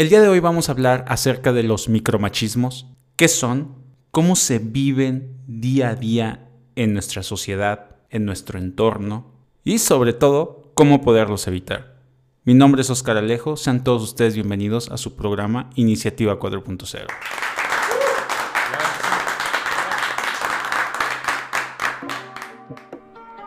El día de hoy vamos a hablar acerca de los micromachismos, qué son, cómo se viven día a día en nuestra sociedad, en nuestro entorno y sobre todo cómo poderlos evitar. Mi nombre es Oscar Alejo, sean todos ustedes bienvenidos a su programa Iniciativa 4.0.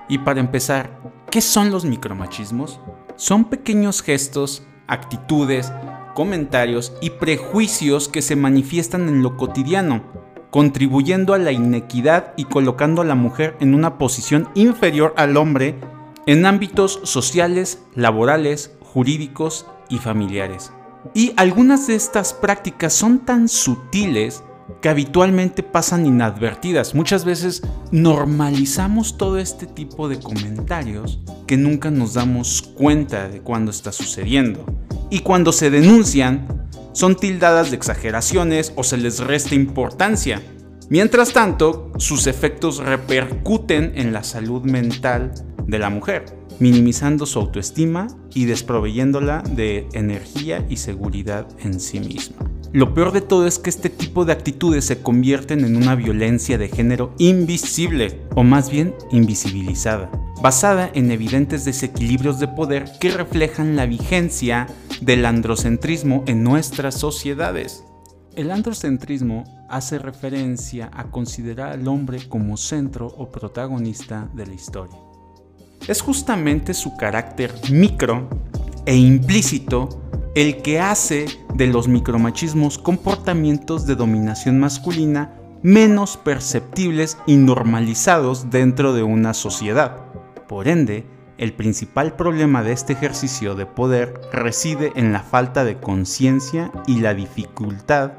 Y para empezar, ¿qué son los micromachismos? Son pequeños gestos, actitudes, comentarios y prejuicios que se manifiestan en lo cotidiano, contribuyendo a la inequidad y colocando a la mujer en una posición inferior al hombre en ámbitos sociales, laborales, jurídicos y familiares. Y algunas de estas prácticas son tan sutiles que habitualmente pasan inadvertidas. Muchas veces normalizamos todo este tipo de comentarios que nunca nos damos cuenta de cuando está sucediendo. Y cuando se denuncian, son tildadas de exageraciones o se les resta importancia. Mientras tanto, sus efectos repercuten en la salud mental de la mujer, minimizando su autoestima y desproveyéndola de energía y seguridad en sí misma. Lo peor de todo es que este tipo de actitudes se convierten en una violencia de género invisible, o más bien invisibilizada, basada en evidentes desequilibrios de poder que reflejan la vigencia del androcentrismo en nuestras sociedades. El androcentrismo hace referencia a considerar al hombre como centro o protagonista de la historia. Es justamente su carácter micro e implícito el que hace de los micromachismos comportamientos de dominación masculina menos perceptibles y normalizados dentro de una sociedad. Por ende, el principal problema de este ejercicio de poder reside en la falta de conciencia y la dificultad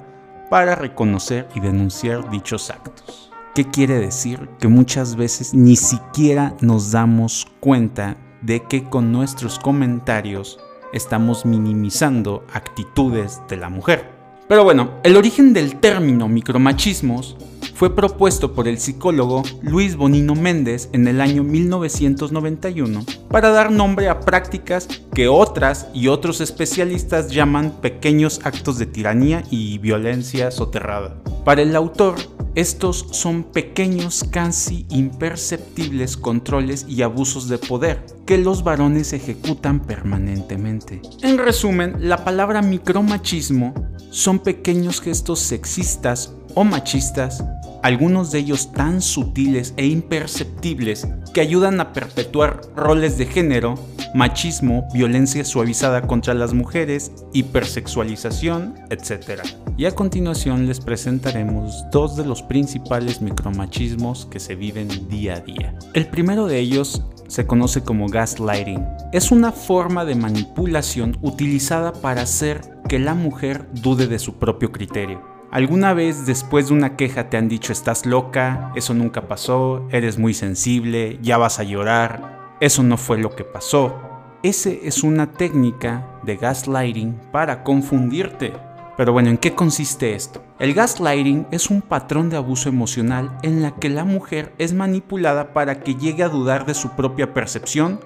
para reconocer y denunciar dichos actos. ¿Qué quiere decir? Que muchas veces ni siquiera nos damos cuenta de que con nuestros comentarios estamos minimizando actitudes de la mujer. Pero bueno, el origen del término micromachismos fue propuesto por el psicólogo Luis Bonino Méndez en el año 1991 para dar nombre a prácticas que otras y otros especialistas llaman pequeños actos de tiranía y violencia soterrada. Para el autor, estos son pequeños, casi imperceptibles controles y abusos de poder que los varones ejecutan permanentemente. En resumen, la palabra micromachismo son pequeños gestos sexistas o machistas, algunos de ellos tan sutiles e imperceptibles que ayudan a perpetuar roles de género, machismo, violencia suavizada contra las mujeres, hipersexualización, etc. Y a continuación les presentaremos dos de los principales micromachismos que se viven día a día. El primero de ellos se conoce como gaslighting. Es una forma de manipulación utilizada para hacer que la mujer dude de su propio criterio. ¿Alguna vez después de una queja te han dicho estás loca, eso nunca pasó, eres muy sensible, ya vas a llorar, eso no fue lo que pasó? Ese es una técnica de gaslighting para confundirte. Pero bueno, ¿en qué consiste esto? El gaslighting es un patrón de abuso emocional en la que la mujer es manipulada para que llegue a dudar de su propia percepción,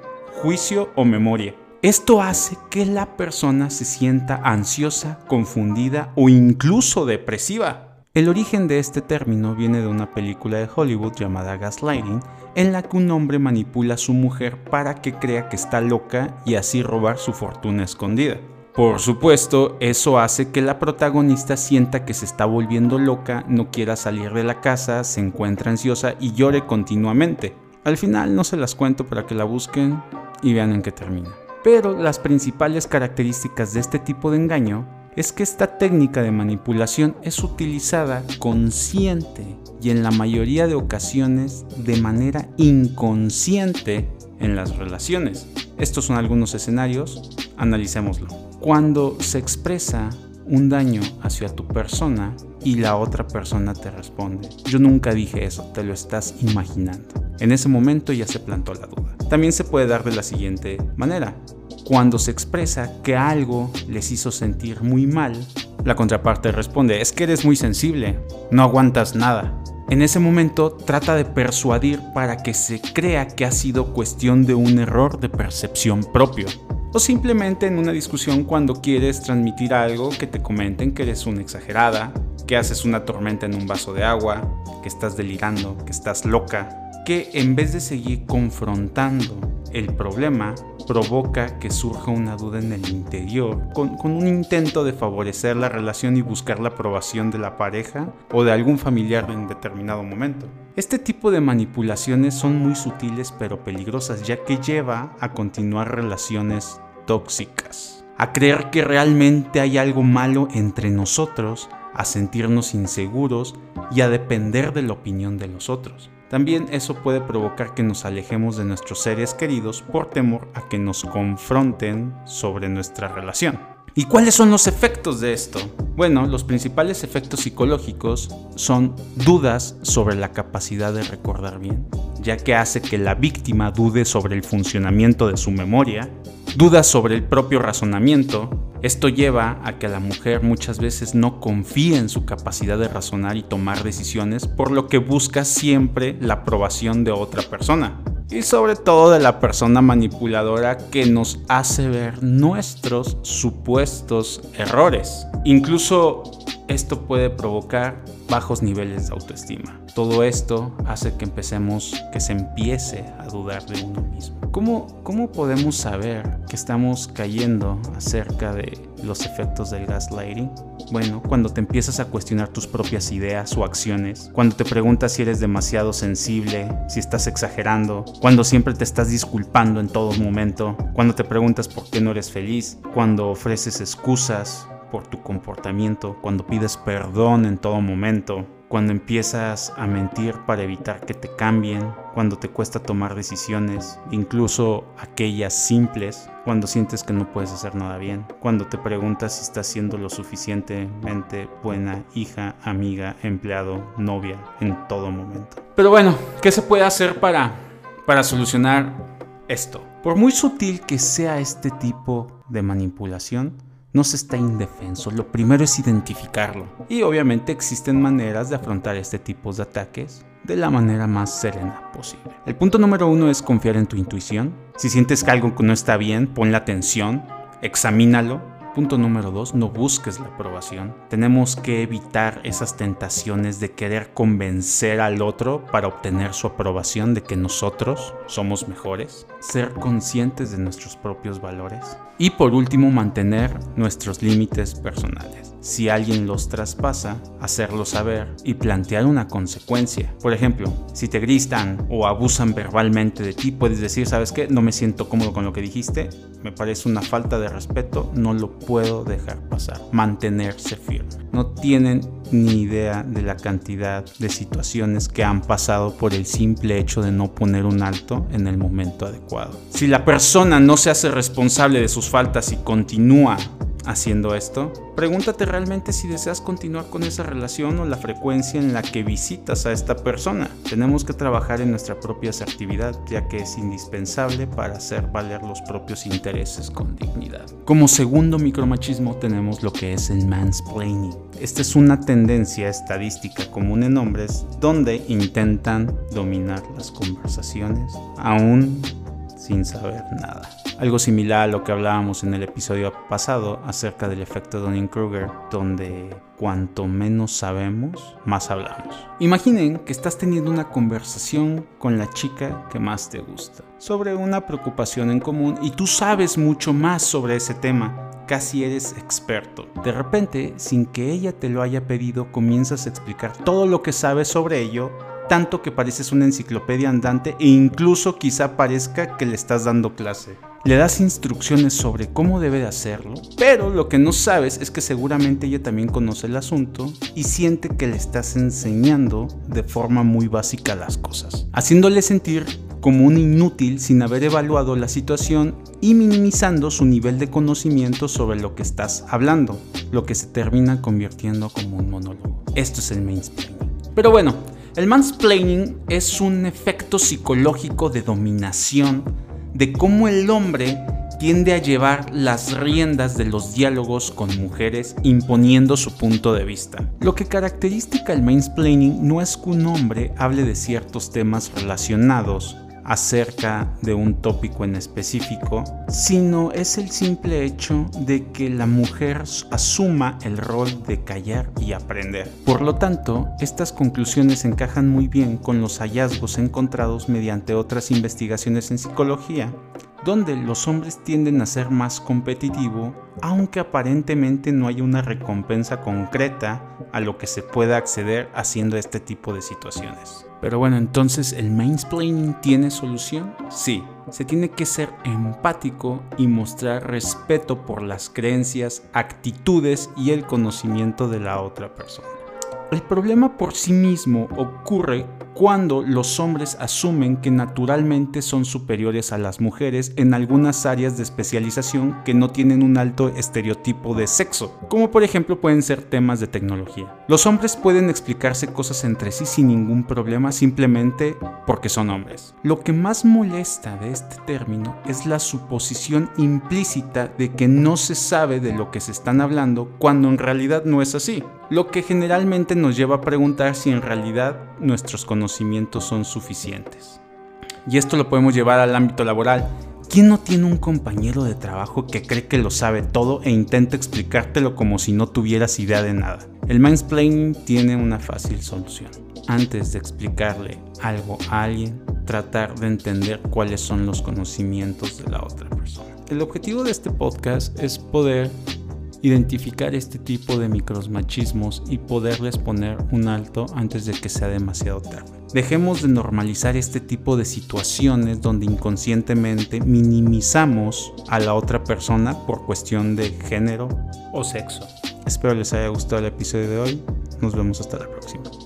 juicio o memoria. Esto hace que la persona se sienta ansiosa, confundida o incluso depresiva. El origen de este término viene de una película de Hollywood llamada Gaslighting, en la que un hombre manipula a su mujer para que crea que está loca y así robar su fortuna escondida. Por supuesto, eso hace que la protagonista sienta que se está volviendo loca, no quiera salir de la casa, se encuentra ansiosa y llore continuamente. Al final no se las cuento para que la busquen y vean en qué termina. Pero las principales características de este tipo de engaño es que esta técnica de manipulación es utilizada consciente y en la mayoría de ocasiones de manera inconsciente en las relaciones. Estos son algunos escenarios, analicémoslo. Cuando se expresa un daño hacia tu persona y la otra persona te responde, yo nunca dije eso, te lo estás imaginando. En ese momento ya se plantó la duda. También se puede dar de la siguiente manera. Cuando se expresa que algo les hizo sentir muy mal, la contraparte responde, es que eres muy sensible, no aguantas nada. En ese momento trata de persuadir para que se crea que ha sido cuestión de un error de percepción propio. O simplemente en una discusión cuando quieres transmitir algo que te comenten que eres una exagerada, que haces una tormenta en un vaso de agua, que estás delirando, que estás loca, que en vez de seguir confrontando el problema, provoca que surja una duda en el interior, con, un intento de favorecer la relación y buscar la aprobación de la pareja o de algún familiar en determinado momento. Este tipo de manipulaciones son muy sutiles pero peligrosas ya que lleva a continuar relaciones tóxicas, a creer que realmente hay algo malo entre nosotros, a sentirnos inseguros y a depender de la opinión de los otros. También eso puede provocar que nos alejemos de nuestros seres queridos por temor a que nos confronten sobre nuestra relación. ¿Y cuáles son los efectos de esto? Bueno, los principales efectos psicológicos son dudas sobre la capacidad de recordar bien, ya que hace que la víctima dude sobre el funcionamiento de su memoria, dudas sobre el propio razonamiento, esto lleva a que la mujer muchas veces no confíe en su capacidad de razonar y tomar decisiones, por lo que busca siempre la aprobación de otra persona. Y sobre todo de la persona manipuladora que nos hace ver nuestros supuestos errores. Incluso esto puede provocar bajos niveles de autoestima. Todo esto hace que empecemos, que se empiece a dudar de uno mismo. ¿Cómo, ¿Cómo podemos saber que estamos cayendo acerca de los efectos del gaslighting? Bueno, cuando te empiezas a cuestionar tus propias ideas o acciones, cuando te preguntas si eres demasiado sensible, si estás exagerando, cuando siempre te estás disculpando en todo momento, cuando te preguntas por qué no eres feliz, cuando ofreces excusas por tu comportamiento, cuando pides perdón en todo momento, cuando empiezas a mentir para evitar que te cambien, cuando te cuesta tomar decisiones, incluso aquellas simples, cuando sientes que no puedes hacer nada bien, cuando te preguntas si estás siendo lo suficientemente buena hija, amiga, empleado, novia en todo momento. Pero bueno, ¿qué se puede hacer para, para solucionar esto? Por muy sutil que sea este tipo de manipulación, no se está indefenso, lo primero es identificarlo. Y obviamente existen maneras de afrontar este tipo de ataques de la manera más serena posible. El punto número uno es confiar en tu intuición. Si sientes que algo no está bien, pon la atención, examínalo Punto número dos, no busques la aprobación. Tenemos que evitar esas tentaciones de querer convencer al otro para obtener su aprobación de que nosotros somos mejores. Ser conscientes de nuestros propios valores. Y por último, mantener nuestros límites personales si alguien los traspasa, hacerlo saber y plantear una consecuencia. Por ejemplo, si te gritan o abusan verbalmente de ti, puedes decir, ¿sabes qué? No me siento cómodo con lo que dijiste, me parece una falta de respeto, no lo puedo dejar pasar. Mantenerse firme. No tienen ni idea de la cantidad de situaciones que han pasado por el simple hecho de no poner un alto en el momento adecuado. Si la persona no se hace responsable de sus faltas y continúa haciendo esto, pregúntate realmente si deseas continuar con esa relación o la frecuencia en la que visitas a esta persona. Tenemos que trabajar en nuestra propia asertividad, ya que es indispensable para hacer valer los propios intereses con dignidad. Como segundo micromachismo tenemos lo que es el mansplaining. Esta es una tendencia estadística común en hombres donde intentan dominar las conversaciones aún sin saber nada. Algo similar a lo que hablábamos en el episodio pasado acerca del efecto Dunning-Kruger, donde cuanto menos sabemos, más hablamos. Imaginen que estás teniendo una conversación con la chica que más te gusta sobre una preocupación en común y tú sabes mucho más sobre ese tema casi eres experto. De repente, sin que ella te lo haya pedido, comienzas a explicar todo lo que sabes sobre ello tanto que pareces una enciclopedia andante e incluso quizá parezca que le estás dando clase. Le das instrucciones sobre cómo debe de hacerlo, pero lo que no sabes es que seguramente ella también conoce el asunto y siente que le estás enseñando de forma muy básica las cosas, haciéndole sentir como un inútil sin haber evaluado la situación y minimizando su nivel de conocimiento sobre lo que estás hablando, lo que se termina convirtiendo como un monólogo. Esto es el mainstream. Pero bueno, el mansplaining es un efecto psicológico de dominación de cómo el hombre tiende a llevar las riendas de los diálogos con mujeres imponiendo su punto de vista. Lo que caracteriza el mansplaining no es que un hombre hable de ciertos temas relacionados acerca de un tópico en específico, sino es el simple hecho de que la mujer asuma el rol de callar y aprender. Por lo tanto, estas conclusiones encajan muy bien con los hallazgos encontrados mediante otras investigaciones en psicología donde los hombres tienden a ser más competitivo, aunque aparentemente no hay una recompensa concreta a lo que se pueda acceder haciendo este tipo de situaciones. Pero bueno, entonces el mansplaining tiene solución? Sí, se tiene que ser empático y mostrar respeto por las creencias, actitudes y el conocimiento de la otra persona. El problema por sí mismo ocurre cuando los hombres asumen que naturalmente son superiores a las mujeres en algunas áreas de especialización que no tienen un alto estereotipo de sexo, como por ejemplo pueden ser temas de tecnología. Los hombres pueden explicarse cosas entre sí sin ningún problema simplemente porque son hombres. Lo que más molesta de este término es la suposición implícita de que no se sabe de lo que se están hablando cuando en realidad no es así, lo que generalmente nos lleva a preguntar si en realidad nuestros conocimientos son suficientes. Y esto lo podemos llevar al ámbito laboral. ¿Quién no tiene un compañero de trabajo que cree que lo sabe todo e intenta explicártelo como si no tuvieras idea de nada? El mansplaining tiene una fácil solución. Antes de explicarle algo a alguien, tratar de entender cuáles son los conocimientos de la otra persona. El objetivo de este podcast es poder identificar este tipo de micromachismos y poderles poner un alto antes de que sea demasiado tarde. Dejemos de normalizar este tipo de situaciones donde inconscientemente minimizamos a la otra persona por cuestión de género o sexo. Espero les haya gustado el episodio de hoy. Nos vemos hasta la próxima.